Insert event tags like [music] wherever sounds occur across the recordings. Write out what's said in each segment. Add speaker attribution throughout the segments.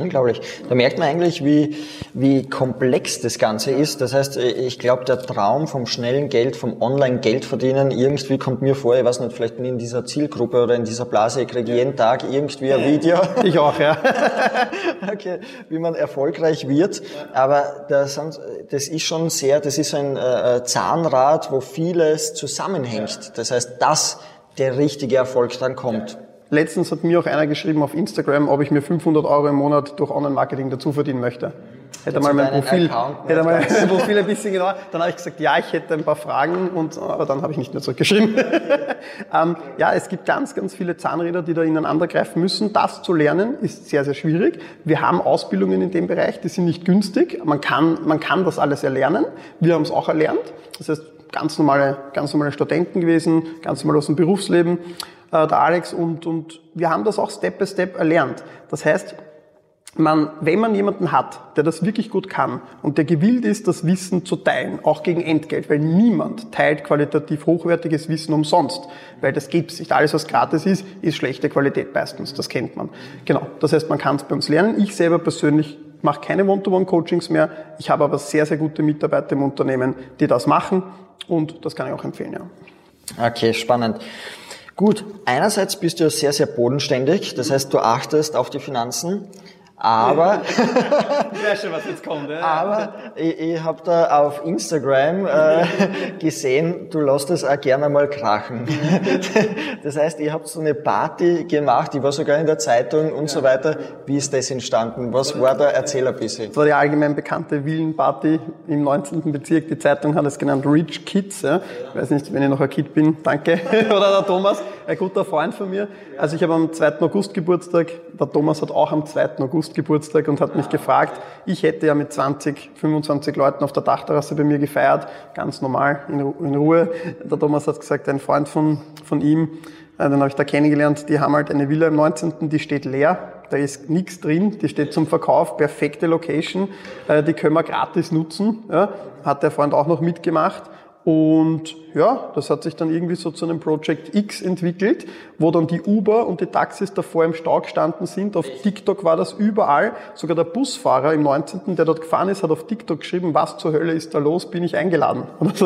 Speaker 1: Unglaublich. Da merkt man eigentlich, wie, wie komplex das Ganze ist. Das heißt, ich glaube, der Traum vom schnellen Geld, vom Online-Geld verdienen, irgendwie kommt mir vor, ich weiß nicht, vielleicht bin ich in dieser Zielgruppe oder in dieser Blase, ich kriege jeden Tag irgendwie ein Video.
Speaker 2: Ich auch, ja. [laughs]
Speaker 1: okay, wie man erfolgreich wird. Aber das, das ist schon sehr, das ist ein äh, Zahnrad, wo vieles zusammenhängt. Das heißt, dass der richtige Erfolg dann kommt.
Speaker 2: Letztens hat mir auch einer geschrieben auf Instagram, ob ich mir 500 Euro im Monat durch Online-Marketing dazu verdienen möchte. Hätte mal mein Profil, hätte mal mein Profil ein bisschen genauer. Dann habe ich gesagt, ja, ich hätte ein paar Fragen, und, aber dann habe ich nicht mehr zurückgeschrieben. [laughs] ähm, ja, es gibt ganz, ganz viele Zahnräder, die da ineinander greifen müssen. Das zu lernen ist sehr, sehr schwierig. Wir haben Ausbildungen in dem Bereich, die sind nicht günstig. Man kann, man kann das alles erlernen. Wir haben es auch erlernt. Das heißt, ganz normale, ganz normale Studenten gewesen, ganz normal aus dem Berufsleben äh, der Alex, und, und wir haben das auch Step by Step erlernt. Das heißt, man, wenn man jemanden hat, der das wirklich gut kann und der gewillt ist, das Wissen zu teilen, auch gegen Entgelt, weil niemand teilt qualitativ hochwertiges Wissen umsonst, weil das gibt's nicht. Alles, was gratis ist, ist schlechte Qualität meistens, das kennt man. Genau, das heißt, man kann es bei uns lernen. Ich selber persönlich mache keine One-to-One-Coachings mehr. Ich habe aber sehr, sehr gute Mitarbeiter im Unternehmen, die das machen und das kann ich auch empfehlen, ja.
Speaker 1: Okay, spannend. Gut, einerseits bist du sehr, sehr bodenständig, das heißt, du achtest auf die Finanzen. Aber, [laughs]
Speaker 2: ja, schon, was jetzt kommt, ja.
Speaker 1: aber ich, ich habe da auf Instagram äh, [laughs] gesehen, du lässt es auch gerne mal krachen. [laughs] Das heißt, ihr habt so eine Party gemacht, die war sogar in der Zeitung und so weiter. Wie ist das entstanden? Was war da? Erzähl ein bisschen.
Speaker 2: Das war die allgemein bekannte Villenparty im 19. Bezirk. Die Zeitung hat es genannt Rich Kids. Ja. Ich weiß nicht, wenn ich noch ein Kid bin, danke. Oder der Thomas, ein guter Freund von mir. Also ich habe am 2. August Geburtstag, der Thomas hat auch am 2. August Geburtstag und hat mich gefragt, ich hätte ja mit 20, 25 Leuten auf der Dachterrasse bei mir gefeiert, ganz normal, in, Ruhe. Der Thomas hat gesagt, ein Freund von, von ihm, äh, den habe ich da kennengelernt, die haben halt eine Villa im 19., die steht leer, da ist nichts drin, die steht zum Verkauf, perfekte Location, äh, die können wir gratis nutzen, ja, hat der Freund auch noch mitgemacht und ja, das hat sich dann irgendwie so zu einem Project X entwickelt, wo dann die Uber und die Taxis davor im Stau gestanden sind. Auf TikTok war das überall. Sogar der Busfahrer im 19., der dort gefahren ist, hat auf TikTok geschrieben, was zur Hölle ist da los, bin ich eingeladen. [laughs]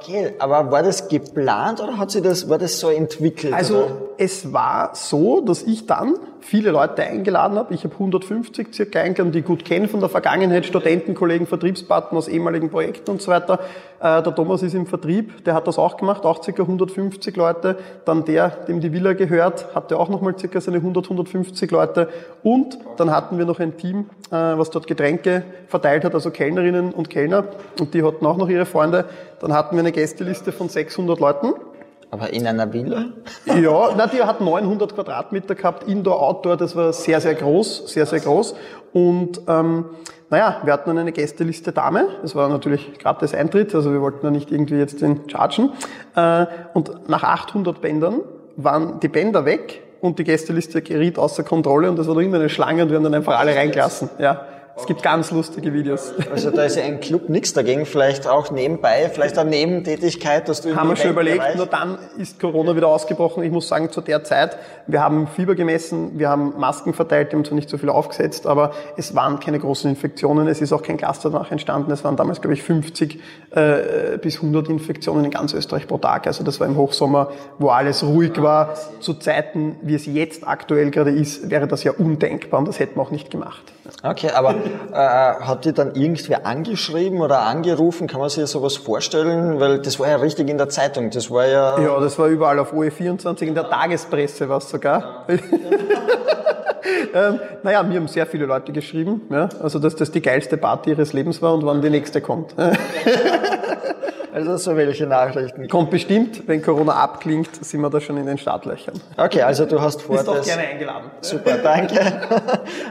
Speaker 1: Okay, aber war das geplant oder hat sich das, war das so entwickelt?
Speaker 2: Also
Speaker 1: oder?
Speaker 2: es war so, dass ich dann viele Leute eingeladen habe. Ich habe 150 circa eingeladen, die ich gut kenne von der Vergangenheit, Studenten, Kollegen, Vertriebspartner aus ehemaligen Projekten und so weiter. Äh, der Thomas ist im Vertrieb, der hat das auch gemacht, auch circa 150 Leute. Dann der, dem die Villa gehört, hatte auch nochmal circa seine 100, 150 Leute. Und dann hatten wir noch ein Team, äh, was dort Getränke verteilt hat, also Kellnerinnen und Kellner. Und die hatten auch noch ihre Freunde. Dann hatten wir eine Gästeliste von 600 Leuten.
Speaker 1: Aber in einer Villa?
Speaker 2: Ja, na, die hat 900 Quadratmeter gehabt, Indoor, Outdoor, das war sehr, sehr groß, sehr, sehr groß. Und ähm, naja, wir hatten dann eine Gästeliste Dame, das war natürlich gratis Eintritt, also wir wollten da nicht irgendwie jetzt den chargen. Äh, und nach 800 Bändern waren die Bänder weg und die Gästeliste geriet außer Kontrolle und das war noch immer eine Schlange und wir haben dann einfach alle reingelassen. Ja. Es gibt ganz lustige Videos.
Speaker 1: Also da ist ja ein Club nichts dagegen, vielleicht auch nebenbei, vielleicht eine Nebentätigkeit, dass du...
Speaker 2: Haben wir schon überlegt, nur dann ist Corona wieder ausgebrochen. Ich muss sagen, zu der Zeit, wir haben Fieber gemessen, wir haben Masken verteilt, wir haben zwar nicht so viel aufgesetzt, aber es waren keine großen Infektionen, es ist auch kein Cluster danach entstanden. Es waren damals, glaube ich, 50 äh, bis 100 Infektionen in ganz Österreich pro Tag. Also das war im Hochsommer, wo alles ruhig war. Zu Zeiten, wie es jetzt aktuell gerade ist, wäre das ja undenkbar und das hätten wir auch nicht gemacht.
Speaker 1: Okay, aber äh, hat die dann irgendwer angeschrieben oder angerufen? Kann man sich sowas vorstellen? Weil das war ja richtig in der Zeitung. Das war ja.
Speaker 2: Ja, das war überall auf OE24, in der Tagespresse war es sogar. [laughs] ähm, naja, mir haben sehr viele Leute geschrieben, ja, also dass das die geilste Party ihres Lebens war und wann die nächste kommt.
Speaker 1: Also so welche Nachrichten.
Speaker 2: Kommt bestimmt, wenn Corona abklingt, sind wir da schon in den Startlöchern.
Speaker 1: Okay, also du hast vor...
Speaker 2: Bist doch gerne eingeladen.
Speaker 1: Super, danke.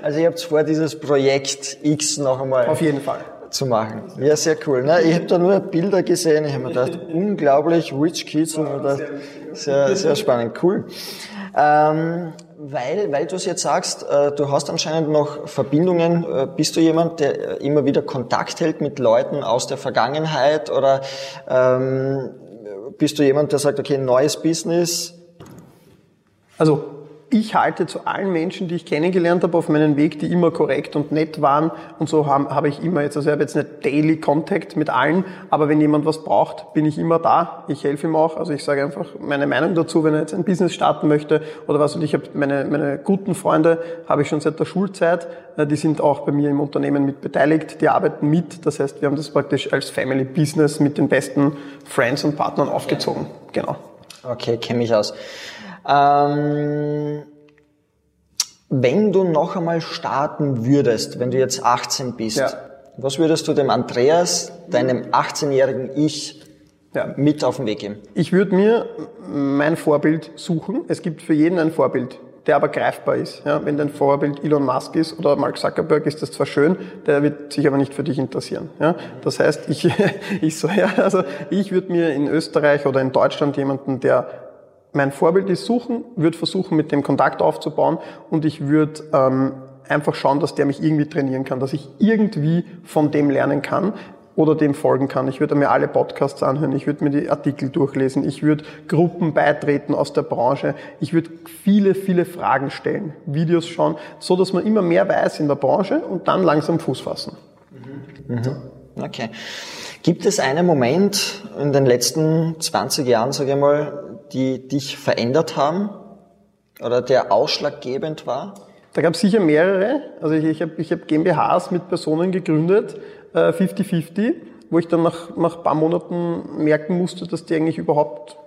Speaker 1: Also ihr habt vor, dieses Projekt X noch einmal...
Speaker 2: Auf jeden Fall
Speaker 1: zu machen. Ja, sehr cool. Ne? Ich habe da nur Bilder gesehen, ich habe mir gedacht, unglaublich, Rich Kids, und mir gedacht, sehr, sehr spannend, cool. Ähm, weil, weil du es jetzt sagst, äh, du hast anscheinend noch Verbindungen. Äh, bist du jemand, der immer wieder Kontakt hält mit Leuten aus der Vergangenheit oder ähm, bist du jemand, der sagt, okay, neues Business?
Speaker 2: Also ich halte zu allen Menschen, die ich kennengelernt habe auf meinem Weg, die immer korrekt und nett waren und so habe, habe ich immer jetzt, also ich habe jetzt nicht Daily Contact mit allen, aber wenn jemand was braucht, bin ich immer da. Ich helfe ihm auch. Also ich sage einfach meine Meinung dazu, wenn er jetzt ein Business starten möchte oder was. Und ich habe meine, meine guten Freunde habe ich schon seit der Schulzeit. Äh, die sind auch bei mir im Unternehmen mit beteiligt. Die arbeiten mit. Das heißt, wir haben das praktisch als Family Business mit den besten Friends und Partnern aufgezogen. Genau.
Speaker 1: Okay, kenne mich aus. Ähm, wenn du noch einmal starten würdest, wenn du jetzt 18 bist, ja. was würdest du dem Andreas, deinem 18-jährigen Ich, ja. mit auf den Weg geben?
Speaker 2: Ich würde mir mein Vorbild suchen. Es gibt für jeden ein Vorbild der aber greifbar ist. Ja, wenn dein Vorbild Elon Musk ist oder Mark Zuckerberg, ist das zwar schön, der wird sich aber nicht für dich interessieren. Ja, das heißt, ich, [laughs] ich so, ja, also ich würde mir in Österreich oder in Deutschland jemanden, der mein Vorbild ist, suchen, würde versuchen, mit dem Kontakt aufzubauen und ich würde ähm, einfach schauen, dass der mich irgendwie trainieren kann, dass ich irgendwie von dem lernen kann oder dem folgen kann. Ich würde mir alle Podcasts anhören, ich würde mir die Artikel durchlesen, ich würde Gruppen beitreten aus der Branche, ich würde viele, viele Fragen stellen, Videos schauen, so dass man immer mehr weiß in der Branche und dann langsam Fuß fassen.
Speaker 1: Mhm. Okay. Gibt es einen Moment in den letzten 20 Jahren, sage ich mal, die dich verändert haben oder der ausschlaggebend war?
Speaker 2: Da gab es sicher mehrere. Also ich, ich habe ich hab GmbHs mit Personen gegründet, 50-50, äh, wo ich dann nach, nach ein paar Monaten merken musste, dass die eigentlich überhaupt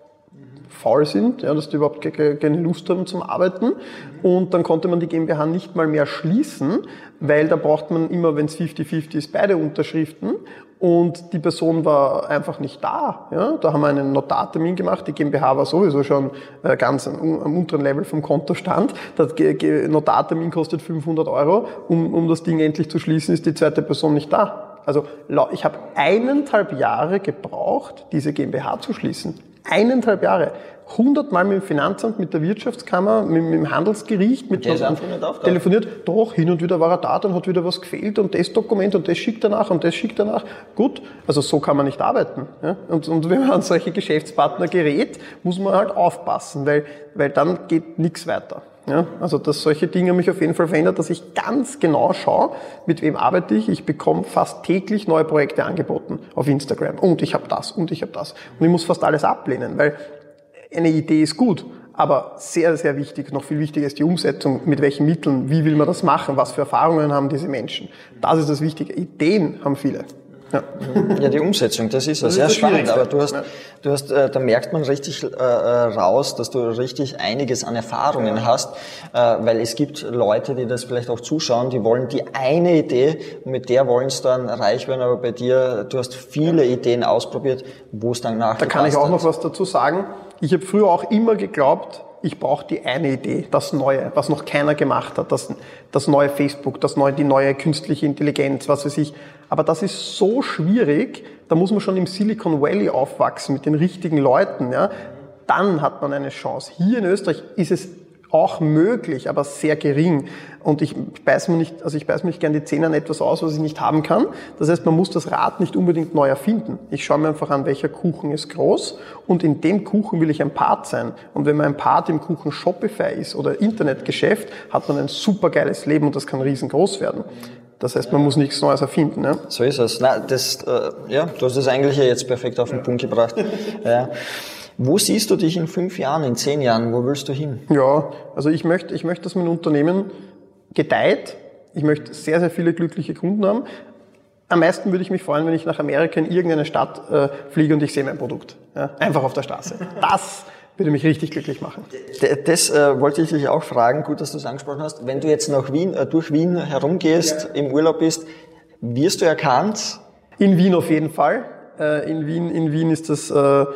Speaker 2: faul sind, ja, dass die überhaupt keine Lust haben zum Arbeiten. Und dann konnte man die GmbH nicht mal mehr schließen, weil da braucht man immer, wenn es 50-50 ist, beide Unterschriften. Und die Person war einfach nicht da. Ja, da haben wir einen Notartermin gemacht. Die GmbH war sowieso schon äh, ganz am, unteren Level vom Kontostand. Der Notartermin kostet 500 Euro. Um, um das Ding endlich zu schließen, ist die zweite Person nicht da. Also ich habe eineinhalb Jahre gebraucht, diese GmbH zu schließen. Eineinhalb Jahre hundertmal mit dem Finanzamt, mit der Wirtschaftskammer, mit, mit dem Handelsgericht, mit
Speaker 1: was
Speaker 2: telefoniert. Doch, hin und wieder war er da, dann hat wieder was gefehlt und das Dokument und das schickt er nach und das schickt er nach. Gut, also so kann man nicht arbeiten. Ja? Und, und wenn man an solche Geschäftspartner gerät, muss man halt aufpassen, weil, weil dann geht nichts weiter. Ja, also dass solche Dinge mich auf jeden Fall verändert, dass ich ganz genau schaue, mit wem arbeite ich. Ich bekomme fast täglich neue Projekte angeboten auf Instagram und ich habe das und ich habe das und ich muss fast alles ablehnen, weil eine Idee ist gut, aber sehr, sehr wichtig, noch viel wichtiger ist die Umsetzung, mit welchen Mitteln, wie will man das machen, was für Erfahrungen haben diese Menschen. Das ist das Wichtige. Ideen haben viele.
Speaker 1: Ja. ja, die Umsetzung, das ist ja sehr ist spannend, aber du hast, ja. du hast, äh, da merkt man richtig äh, äh, raus, dass du richtig einiges an Erfahrungen ja. hast, äh, weil es gibt Leute, die das vielleicht auch zuschauen, die wollen die eine Idee, mit der wollen es dann reich werden, aber bei dir, du hast viele Ideen ausprobiert, wo es dann nachher
Speaker 2: Da kann ich auch noch was dazu sagen. Ich habe früher auch immer geglaubt, ich brauche die eine Idee, das Neue, was noch keiner gemacht hat, das, das neue Facebook, das neue, die neue künstliche Intelligenz, was weiß ich. Aber das ist so schwierig, da muss man schon im Silicon Valley aufwachsen mit den richtigen Leuten. Ja? Dann hat man eine Chance. Hier in Österreich ist es auch möglich, aber sehr gering. Und ich beiß mir nicht, also ich beiß mir nicht gern die Zähne an etwas aus, was ich nicht haben kann. Das heißt, man muss das Rad nicht unbedingt neu erfinden. Ich schaue mir einfach an, welcher Kuchen ist groß und in dem Kuchen will ich ein Part sein. Und wenn man ein Part im Kuchen Shopify ist oder Internetgeschäft, hat man ein supergeiles Leben und das kann riesengroß werden. Das heißt, man muss nichts Neues erfinden. Ja?
Speaker 1: So ist es. Na, das, äh, ja, du hast das eigentlich jetzt perfekt auf den Punkt gebracht. [laughs] ja. Wo siehst du dich in fünf Jahren, in zehn Jahren? Wo willst du hin?
Speaker 2: Ja, also ich möchte, ich möchte, dass mein Unternehmen gedeiht. Ich möchte sehr, sehr viele glückliche Kunden haben. Am meisten würde ich mich freuen, wenn ich nach Amerika in irgendeine Stadt äh, fliege und ich sehe mein Produkt. Ja, einfach auf der Straße. Das würde mich richtig glücklich machen.
Speaker 1: Das äh, wollte ich dich auch fragen, gut, dass du es angesprochen hast. Wenn du jetzt nach Wien, äh, durch Wien herumgehst, ja. im Urlaub bist, wirst du erkannt?
Speaker 2: In Wien auf jeden Fall. Äh, in Wien, in Wien ist das äh,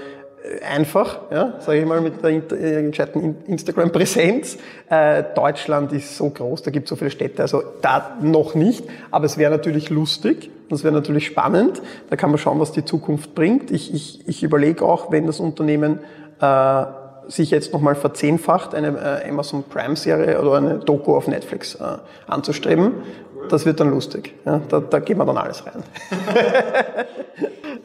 Speaker 2: einfach, ja, sage ich mal, mit der äh, gescheiten Instagram-Präsenz. Äh, Deutschland ist so groß, da gibt es so viele Städte, also da noch nicht, aber es wäre natürlich lustig, das wäre natürlich spannend, da kann man schauen, was die Zukunft bringt. Ich, ich, ich überlege auch, wenn das Unternehmen äh, sich jetzt nochmal verzehnfacht, eine äh, Amazon Prime-Serie oder eine Doku auf Netflix äh, anzustreben. Das wird dann lustig. Ja, da, da geben wir dann alles rein.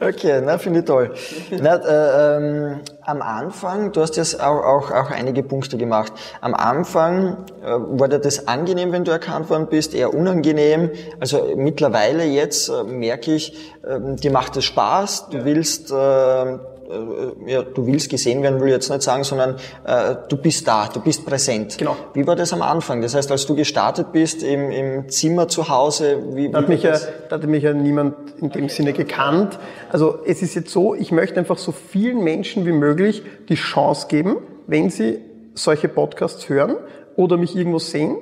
Speaker 2: [laughs]
Speaker 1: okay, na, finde ich toll. Na, äh, ähm, am Anfang, du hast jetzt auch, auch, auch einige Punkte gemacht. Am Anfang äh, war dir das angenehm, wenn du erkannt worden bist, eher unangenehm. Also mittlerweile jetzt äh, merke ich, äh, dir macht es Spaß, du willst äh, äh, ja, du willst gesehen werden, will ich jetzt nicht sagen, sondern äh, du bist da, du bist präsent. Genau. Wie war das am Anfang? Das heißt, als du gestartet bist im, im Zimmer zu Hause, wie,
Speaker 2: da hat, mich ja, da hat mich ja niemand in dem Sinne gekannt. Also es ist jetzt so, ich möchte einfach so vielen Menschen wie möglich die Chance geben, wenn sie solche Podcasts hören oder mich irgendwo sehen,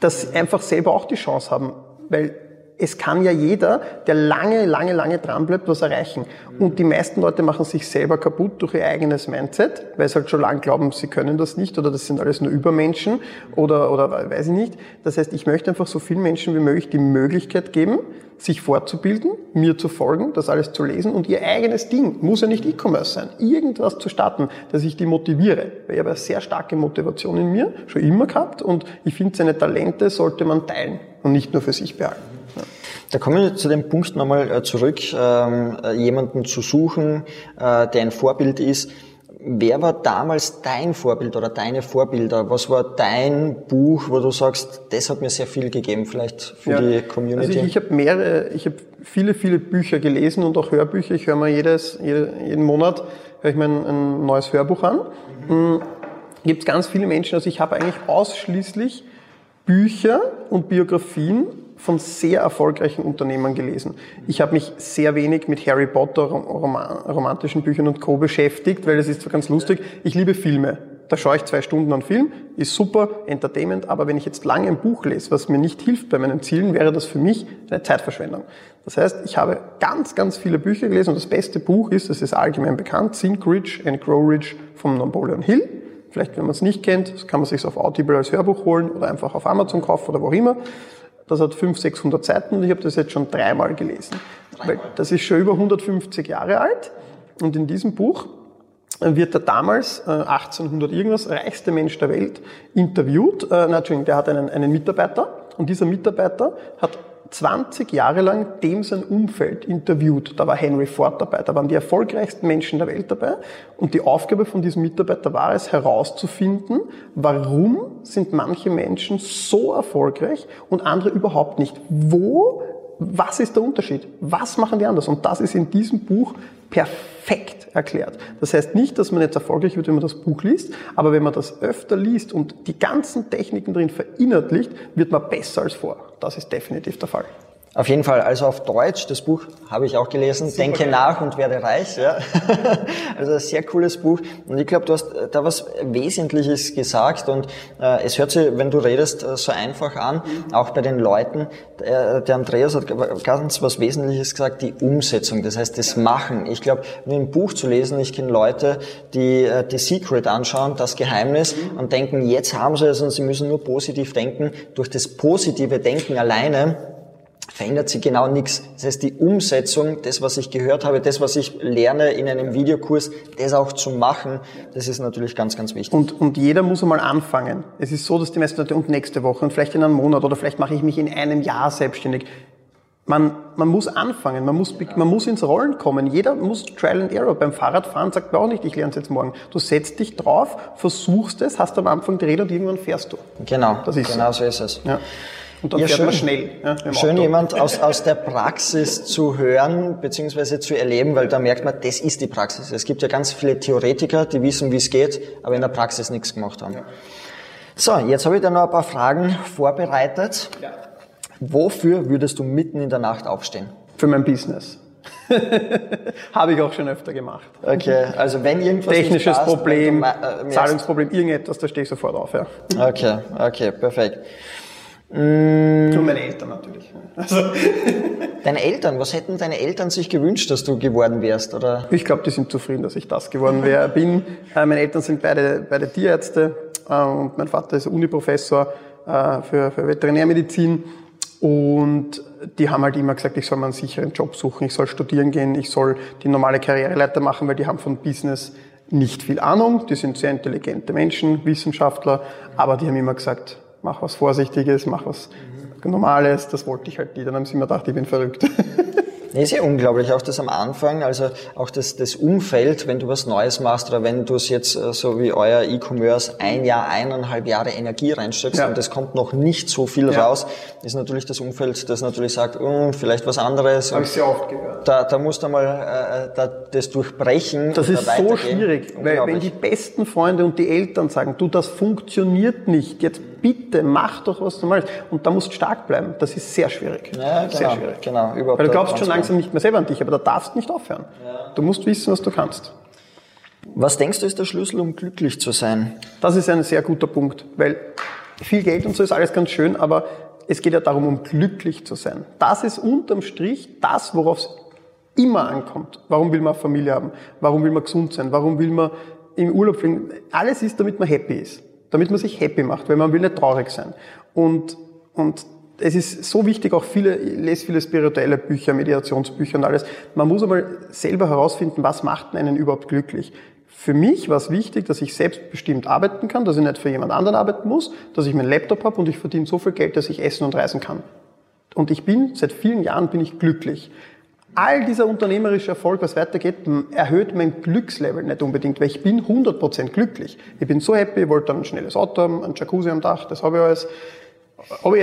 Speaker 2: dass sie einfach selber auch die Chance haben. Weil es kann ja jeder, der lange, lange, lange dran bleibt, was erreichen. Und die meisten Leute machen sich selber kaputt durch ihr eigenes Mindset, weil sie halt schon lange glauben, sie können das nicht oder das sind alles nur Übermenschen oder, oder weiß ich nicht. Das heißt, ich möchte einfach so vielen Menschen wie möglich die Möglichkeit geben, sich fortzubilden, mir zu folgen, das alles zu lesen und ihr eigenes Ding, muss ja nicht E-Commerce sein, irgendwas zu starten, dass ich die motiviere. Weil ich habe eine sehr starke Motivation in mir, schon immer gehabt und ich finde, seine Talente sollte man teilen und nicht nur für sich behalten.
Speaker 1: Da kommen wir zu dem Punkt nochmal äh, zurück, ähm, äh, jemanden zu suchen, äh, der ein Vorbild ist. Wer war damals dein Vorbild oder deine Vorbilder? Was war dein Buch, wo du sagst, das hat mir sehr viel gegeben, vielleicht für ja, die Community?
Speaker 2: Also ich, ich habe mehrere, ich habe viele, viele Bücher gelesen und auch Hörbücher. Ich höre mal jedes, jeden Monat höre ich mir ein, ein neues Hörbuch an. Mhm. Gibt es ganz viele Menschen, also ich habe eigentlich ausschließlich Bücher und Biografien von sehr erfolgreichen Unternehmern gelesen. Ich habe mich sehr wenig mit Harry Potter, romantischen Büchern und Co. beschäftigt, weil das ist zwar ganz lustig. Ich liebe Filme. Da schaue ich zwei Stunden an Film, ist super, Entertainment, aber wenn ich jetzt lange ein Buch lese, was mir nicht hilft bei meinen Zielen, wäre das für mich eine Zeitverschwendung. Das heißt, ich habe ganz, ganz viele Bücher gelesen und das beste Buch ist, das ist allgemein bekannt, Think Rich and Grow Rich von Napoleon Hill. Vielleicht, wenn man es nicht kennt, kann man sich auf Audible als Hörbuch holen oder einfach auf Amazon kaufen oder wo auch immer. Das hat 500, 600 Seiten und ich habe das jetzt schon dreimal gelesen. Weil das ist schon über 150 Jahre alt und in diesem Buch wird der damals, äh, 1800 irgendwas, reichste Mensch der Welt interviewt. Äh, Entschuldigung, der hat einen, einen Mitarbeiter und dieser Mitarbeiter hat 20 Jahre lang dem sein Umfeld interviewt. Da war Henry Ford dabei, da waren die erfolgreichsten Menschen der Welt dabei. Und die Aufgabe von diesem Mitarbeiter war es, herauszufinden, warum sind manche Menschen so erfolgreich und andere überhaupt nicht. Wo was ist der Unterschied? Was machen die anders? Und das ist in diesem Buch perfekt erklärt. Das heißt nicht, dass man jetzt erfolgreich wird, wenn man das Buch liest, aber wenn man das öfter liest und die ganzen Techniken drin verinnerlicht, wird man besser als vor. Das ist definitiv der Fall.
Speaker 1: Auf jeden Fall, also auf Deutsch, das Buch habe ich auch gelesen, Super Denke geil. nach und werde reich. Ja. [laughs] also ein sehr cooles Buch. Und ich glaube, du hast da was Wesentliches gesagt und äh, es hört sich, wenn du redest, äh, so einfach an, mhm. auch bei den Leuten. Der, der Andreas hat ganz was Wesentliches gesagt, die Umsetzung, das heißt das Machen. Ich glaube, ein Buch zu lesen, ich kenne Leute, die äh, The Secret anschauen, das Geheimnis, mhm. und denken, jetzt haben sie es und sie müssen nur positiv denken. Durch das positive Denken alleine verändert sich genau nichts. Das heißt, die Umsetzung, das, was ich gehört habe, das, was ich lerne in einem Videokurs, das auch zu machen, das ist natürlich ganz, ganz wichtig.
Speaker 2: Und, und jeder muss einmal anfangen. Es ist so, dass die meisten Leute, und nächste Woche, und vielleicht in einem Monat, oder vielleicht mache ich mich in einem Jahr selbstständig. Man, man muss anfangen, man muss, man muss ins Rollen kommen. Jeder muss Trial and Error. Beim Fahrradfahren sagt man auch nicht, ich lerne es jetzt morgen. Du setzt dich drauf, versuchst es, hast am Anfang die Räder und irgendwann fährst du.
Speaker 1: Genau, das ist genau so, so ist es. Ja.
Speaker 2: Und dann ja, fährt schön, man schnell.
Speaker 1: Ja, schön, Auto. jemand aus, aus der Praxis zu hören bzw. zu erleben, weil da merkt man, das ist die Praxis. Es gibt ja ganz viele Theoretiker, die wissen, wie es geht, aber in der Praxis nichts gemacht haben. Ja. So, jetzt habe ich da noch ein paar Fragen vorbereitet. Ja. Wofür würdest du mitten in der Nacht aufstehen?
Speaker 2: Für mein Business. [laughs] Habe ich auch schon öfter gemacht.
Speaker 1: Okay, also wenn irgendwas
Speaker 2: Technisches passt, Problem, äh, Zahlungsproblem, irgendetwas, da stehe ich sofort auf, ja.
Speaker 1: Okay, okay, perfekt.
Speaker 2: Mm. Zu meinen Eltern natürlich. Also. [laughs]
Speaker 1: Deine Eltern, was hätten deine Eltern sich gewünscht, dass du geworden wärst? Oder?
Speaker 2: Ich glaube, die sind zufrieden, dass ich das geworden wäre, [laughs] bin. Äh, meine Eltern sind beide, beide Tierärzte äh, und mein Vater ist Uniprofessor äh, für, für Veterinärmedizin. Und die haben halt immer gesagt, ich soll mir einen sicheren Job suchen, ich soll studieren gehen, ich soll die normale Karriereleiter machen, weil die haben von Business nicht viel Ahnung, die sind sehr intelligente Menschen, Wissenschaftler, aber die haben immer gesagt, mach was Vorsichtiges, mach was Normales, das wollte ich halt nie. Dann haben sie mir gedacht, ich bin verrückt. [laughs]
Speaker 1: Nee, ist ja unglaublich, auch das am Anfang, also auch das, das Umfeld, wenn du was Neues machst oder wenn du es jetzt äh, so wie euer E-Commerce ein Jahr, eineinhalb Jahre Energie reinsteckst ja. und es kommt noch nicht so viel ja. raus, ist natürlich das Umfeld, das natürlich sagt, oh, vielleicht was anderes.
Speaker 2: Habe ich sehr oft gehört.
Speaker 1: Da, da musst du mal äh, da, das durchbrechen.
Speaker 2: Das ist da so schwierig, weil wenn die besten Freunde und die Eltern sagen, du, das funktioniert nicht, jetzt bitte mach doch was Normales. Und da musst du stark bleiben. Das ist sehr schwierig.
Speaker 1: Ja, genau,
Speaker 2: sehr schwierig.
Speaker 1: Genau,
Speaker 2: überhaupt Weil du glaubst schon langsam nicht mehr selber an dich, aber da darfst du nicht aufhören. Ja. Du musst wissen, was du kannst.
Speaker 1: Was denkst du ist der Schlüssel, um glücklich zu sein?
Speaker 2: Das ist ein sehr guter Punkt, weil viel Geld und so ist alles ganz schön, aber es geht ja darum, um glücklich zu sein. Das ist unterm Strich das, worauf es immer ankommt. Warum will man eine Familie haben? Warum will man gesund sein? Warum will man im Urlaub fliegen? Alles ist, damit man happy ist damit man sich happy macht, weil man will nicht traurig sein. Und, und es ist so wichtig, auch viele, ich lese viele spirituelle Bücher, Meditationsbücher und alles. Man muss aber selber herausfinden, was macht einen überhaupt glücklich. Für mich war es wichtig, dass ich selbstbestimmt arbeiten kann, dass ich nicht für jemand anderen arbeiten muss, dass ich meinen Laptop habe und ich verdiene so viel Geld, dass ich essen und reisen kann. Und ich bin, seit vielen Jahren bin ich glücklich all dieser unternehmerische Erfolg, was weitergeht, erhöht mein Glückslevel nicht unbedingt, weil ich bin 100% glücklich. Ich bin so happy, ich wollte ein schnelles Auto haben, ein Jacuzzi am Dach, das habe ich alles. Ob ich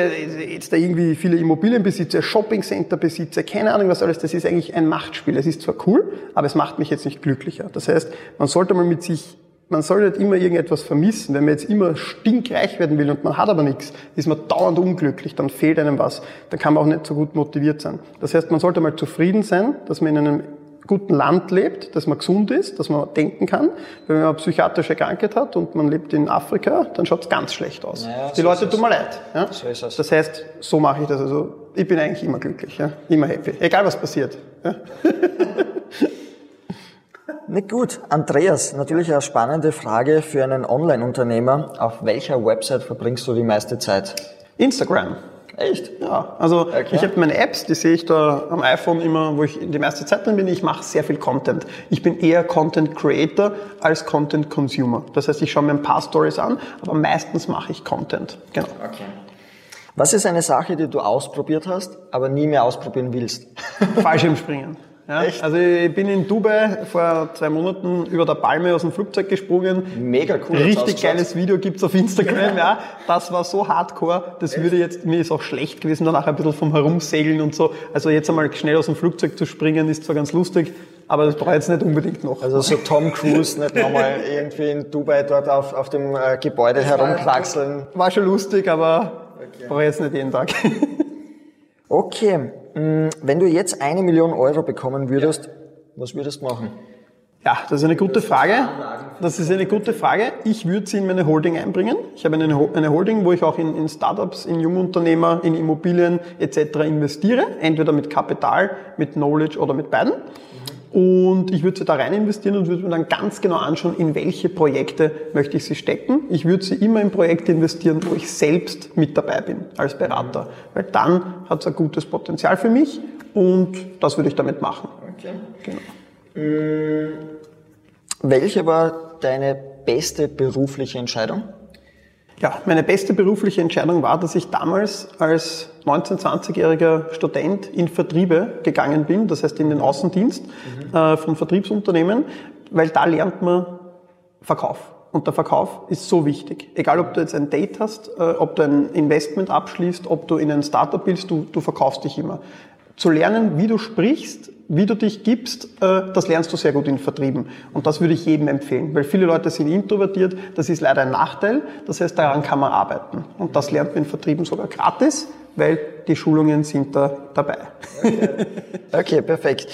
Speaker 2: jetzt da irgendwie viele Immobilien besitze, Shoppingcenter besitze, keine Ahnung was alles, das ist eigentlich ein Machtspiel. Es ist zwar cool, aber es macht mich jetzt nicht glücklicher. Das heißt, man sollte mal mit sich man soll nicht immer irgendetwas vermissen. Wenn man jetzt immer stinkreich werden will und man hat aber nichts, ist man dauernd unglücklich, dann fehlt einem was. Dann kann man auch nicht so gut motiviert sein. Das heißt, man sollte mal zufrieden sein, dass man in einem guten Land lebt, dass man gesund ist, dass man denken kann. Wenn man eine psychiatrische Krankheit hat und man lebt in Afrika, dann schaut es ganz schlecht aus. Naja, Die so Leute tun mir leid. Ja? So ist es. Das heißt, so mache ich das. Also ich bin eigentlich immer glücklich, ja? immer happy, egal was passiert. Ja? [laughs]
Speaker 1: Nicht gut. Andreas, natürlich eine spannende Frage für einen Online-Unternehmer. Auf welcher Website verbringst du die meiste Zeit?
Speaker 2: Instagram.
Speaker 1: Echt?
Speaker 2: Ja. Also okay. ich habe meine Apps, die sehe ich da am iPhone immer, wo ich die meiste Zeit drin bin. Ich mache sehr viel Content. Ich bin eher Content Creator als Content Consumer. Das heißt, ich schaue mir ein paar Stories an, aber meistens mache ich Content. Genau. Okay.
Speaker 1: Was ist eine Sache, die du ausprobiert hast, aber nie mehr ausprobieren willst? [laughs]
Speaker 2: Fallschirmspringen. Ja, Echt? Also ich bin in Dubai vor zwei Monaten über der Palme aus dem Flugzeug gesprungen.
Speaker 1: Mega cool.
Speaker 2: Richtig geiles Video gibt's auf Instagram, [laughs] ja. Das war so hardcore, das Echt? würde jetzt, mir ist auch schlecht gewesen, danach ein bisschen vom Herumsegeln und so. Also jetzt einmal schnell aus dem Flugzeug zu springen, ist zwar ganz lustig, aber das brauche ich jetzt nicht unbedingt noch.
Speaker 1: Also so Tom Cruise nicht nochmal irgendwie in Dubai dort auf, auf dem äh, Gebäude herumkraxeln.
Speaker 2: War schon lustig, aber okay. brauche ich jetzt nicht jeden Tag. [laughs]
Speaker 1: okay. Mm, wenn du jetzt eine Million Euro bekommen würdest, ja. was würdest du machen?
Speaker 2: Ja, das ist eine gute Frage. Das ist eine gute Frage. Ich würde sie in meine Holding einbringen. Ich habe eine, eine Holding, wo ich auch in, in Startups, in Jungunternehmer, in Immobilien etc. investiere. Entweder mit Kapital, mit Knowledge oder mit beiden. Und ich würde sie da rein investieren und würde mir dann ganz genau anschauen, in welche Projekte möchte ich sie stecken. Ich würde sie immer in Projekte investieren, wo ich selbst mit dabei bin als Berater. Weil dann hat es ein gutes Potenzial für mich und das würde ich damit machen. Okay.
Speaker 1: Genau. Mmh, welche war deine beste berufliche Entscheidung?
Speaker 2: Ja, meine beste berufliche Entscheidung war, dass ich damals als 19-, 20-jähriger Student in Vertriebe gegangen bin, das heißt in den Außendienst mhm. äh, von Vertriebsunternehmen, weil da lernt man Verkauf. Und der Verkauf ist so wichtig. Egal, ob du jetzt ein Date hast, äh, ob du ein Investment abschließt, ob du in ein Startup bist, du, du verkaufst dich immer. Zu lernen, wie du sprichst, wie du dich gibst, äh, das lernst du sehr gut in Vertrieben. Und das würde ich jedem empfehlen, weil viele Leute sind introvertiert. Das ist leider ein Nachteil. Das heißt, daran kann man arbeiten. Und das lernt man in Vertrieben sogar gratis, weil die Schulungen sind da dabei.
Speaker 1: Okay, [laughs] okay perfekt.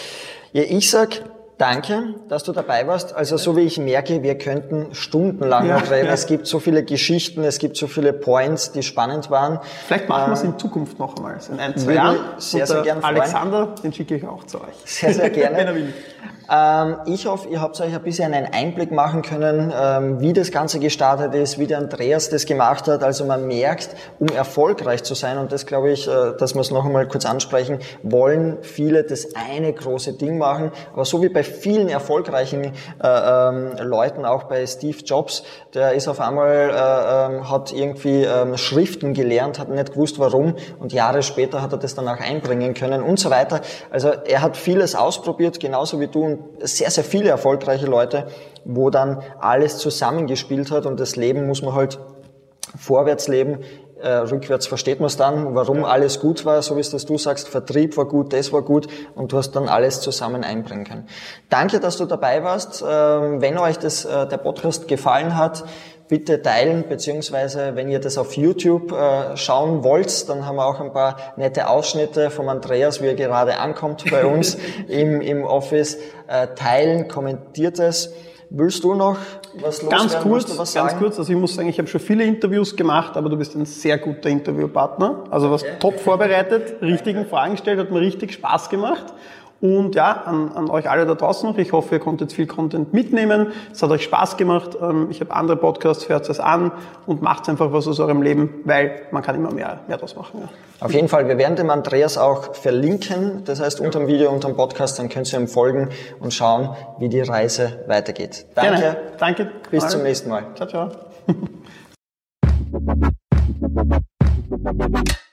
Speaker 1: Ja, ich sag Danke, dass du dabei warst. Also so wie ich merke, wir könnten stundenlang ja, noch reden. Ja. Es gibt so viele Geschichten, es gibt so viele Points, die spannend waren.
Speaker 2: Vielleicht machen wir es in Zukunft noch einmal. In ein, zwei Jahren.
Speaker 1: Sehr, sehr gerne
Speaker 2: Alexander, den schicke ich auch zu euch.
Speaker 1: Sehr, sehr gerne. [laughs] Ähm, ich hoffe, ihr habt euch ein bisschen einen Einblick machen können, ähm, wie das Ganze gestartet ist, wie der Andreas das gemacht hat. Also man merkt, um erfolgreich zu sein, und das glaube ich, äh, dass wir es noch einmal kurz ansprechen, wollen viele das eine große Ding machen. Aber so wie bei vielen erfolgreichen äh, ähm, Leuten, auch bei Steve Jobs, der ist auf einmal, äh, ähm, hat irgendwie ähm, Schriften gelernt, hat nicht gewusst warum und Jahre später hat er das dann auch einbringen können und so weiter. Also er hat vieles ausprobiert, genauso wie du und sehr, sehr viele erfolgreiche Leute, wo dann alles zusammengespielt hat und das Leben muss man halt vorwärts leben, äh, rückwärts versteht man es dann, warum alles gut war, so wie es das du sagst, Vertrieb war gut, das war gut und du hast dann alles zusammen einbringen können. Danke, dass du dabei warst. Ähm, wenn euch das, äh, der Podcast gefallen hat, bitte teilen, beziehungsweise wenn ihr das auf YouTube äh, schauen wollt, dann haben wir auch ein paar nette Ausschnitte vom Andreas, wie er gerade ankommt bei uns [laughs] im, im Office. Äh, teilen, kommentiert es. Willst du noch was
Speaker 2: loswerden? Ganz kurz, was ganz kurz. Also ich muss sagen, ich habe schon viele Interviews gemacht, aber du bist ein sehr guter Interviewpartner. Also was okay. top vorbereitet, richtigen Fragen gestellt, hat mir richtig Spaß gemacht. Und ja, an, an euch alle da draußen noch. Ich hoffe, ihr konntet viel Content mitnehmen. Es hat euch Spaß gemacht. Ähm, ich habe andere Podcasts, hört es an und macht einfach was aus eurem Leben, weil man kann immer mehr, mehr draus machen. Ja.
Speaker 1: Auf jeden Fall, wir werden dem Andreas auch verlinken. Das heißt, unter dem Video, unter dem Podcast, dann könnt ihr ihm folgen und schauen, wie die Reise weitergeht. Danke.
Speaker 2: Gerne. Danke.
Speaker 1: Bis zum nächsten Mal.
Speaker 2: Ciao, ciao. [laughs]